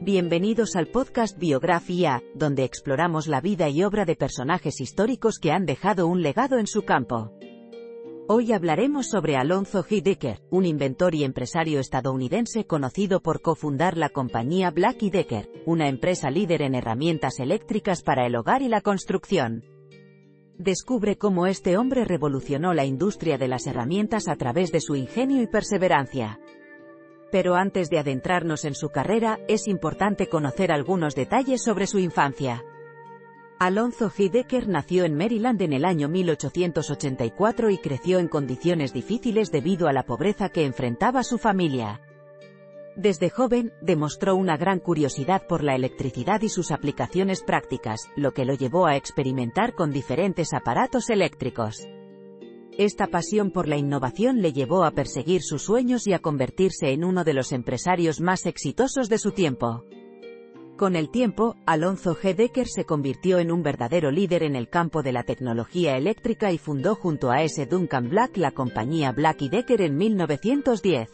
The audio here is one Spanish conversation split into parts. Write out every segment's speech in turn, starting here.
Bienvenidos al podcast Biografía, donde exploramos la vida y obra de personajes históricos que han dejado un legado en su campo. Hoy hablaremos sobre Alonzo G. Decker, un inventor y empresario estadounidense conocido por cofundar la compañía Black Decker, una empresa líder en herramientas eléctricas para el hogar y la construcción. Descubre cómo este hombre revolucionó la industria de las herramientas a través de su ingenio y perseverancia. Pero antes de adentrarnos en su carrera, es importante conocer algunos detalles sobre su infancia. Alonzo G. Decker nació en Maryland en el año 1884 y creció en condiciones difíciles debido a la pobreza que enfrentaba su familia. Desde joven, demostró una gran curiosidad por la electricidad y sus aplicaciones prácticas, lo que lo llevó a experimentar con diferentes aparatos eléctricos. Esta pasión por la innovación le llevó a perseguir sus sueños y a convertirse en uno de los empresarios más exitosos de su tiempo. Con el tiempo, Alonzo G. Decker se convirtió en un verdadero líder en el campo de la tecnología eléctrica y fundó junto a S. Duncan Black la compañía Black Decker en 1910.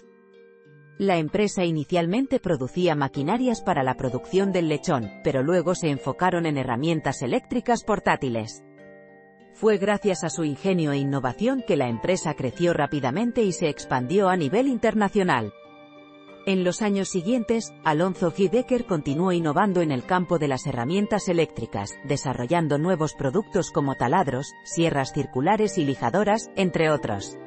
La empresa inicialmente producía maquinarias para la producción del lechón, pero luego se enfocaron en herramientas eléctricas portátiles. Fue gracias a su ingenio e innovación que la empresa creció rápidamente y se expandió a nivel internacional. En los años siguientes, Alonzo G. Continuó innovando en el campo de las herramientas eléctricas, desarrollando nuevos productos como taladros, sierras circulares y lijadoras, entre otros.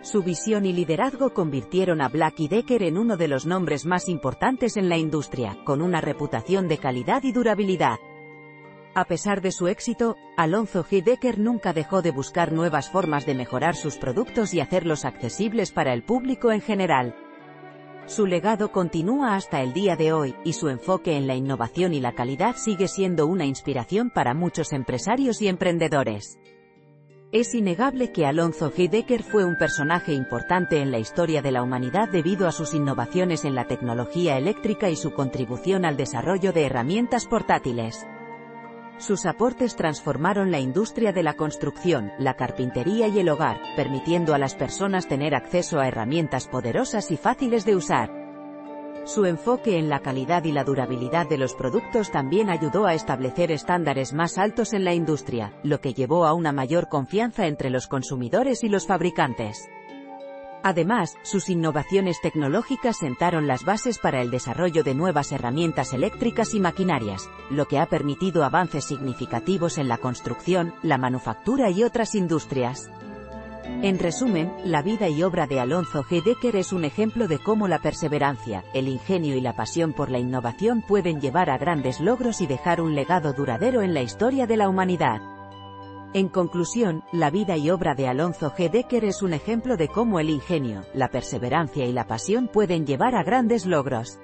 Su visión y liderazgo convirtieron a Black Decker en uno de los nombres más importantes en la industria, con una reputación de calidad y durabilidad. A pesar de su éxito, Alonzo G. Decker nunca dejó de buscar nuevas formas de mejorar sus productos y hacerlos accesibles para el público en general. Su legado continúa hasta el día de hoy, y su enfoque en la innovación y la calidad sigue siendo una inspiración para muchos empresarios y emprendedores. Es innegable que Alonzo G. Decker fue un personaje importante en la historia de la humanidad debido a sus innovaciones en la tecnología eléctrica y su contribución al desarrollo de herramientas portátiles. Sus aportes transformaron la industria de la construcción, la carpintería y el hogar, permitiendo a las personas tener acceso a herramientas poderosas y fáciles de usar. Su enfoque en la calidad y la durabilidad de los productos también ayudó a establecer estándares más altos en la industria, lo que llevó a una mayor confianza entre los consumidores y los fabricantes. Además, sus innovaciones tecnológicas sentaron las bases para el desarrollo de nuevas herramientas eléctricas y maquinarias, lo que ha permitido avances significativos en la construcción, la manufactura y otras industrias. En resumen, la vida y obra de Alonzo G. Decker es un ejemplo de cómo la perseverancia, el ingenio y la pasión por la innovación pueden llevar a grandes logros y dejar un legado duradero en la historia de la humanidad. En conclusión, la vida y obra de Alonzo G. Decker es un ejemplo de cómo el ingenio, la perseverancia y la pasión pueden llevar a grandes logros.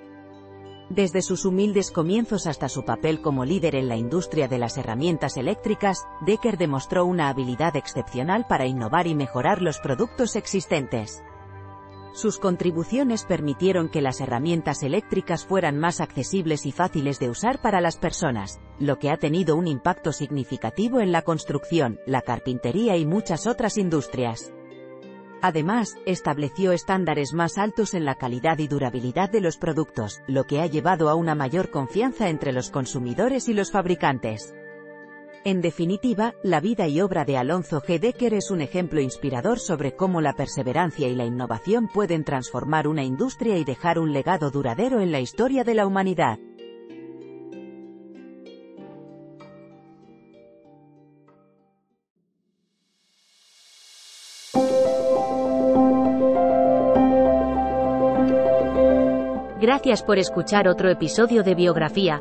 Desde sus humildes comienzos hasta su papel como líder en la industria de las herramientas eléctricas, Decker demostró una habilidad excepcional para innovar y mejorar los productos existentes. Sus contribuciones permitieron que las herramientas eléctricas fueran más accesibles y fáciles de usar para las personas, lo que ha tenido un impacto significativo en la construcción, la carpintería y muchas otras industrias. Además, estableció estándares más altos en la calidad y durabilidad de los productos, lo que ha llevado a una mayor confianza entre los consumidores y los fabricantes. En definitiva, la vida y obra de Alonso G. Decker es un ejemplo inspirador sobre cómo la perseverancia y la innovación pueden transformar una industria y dejar un legado duradero en la historia de la humanidad. Gracias por escuchar otro episodio de Biografía,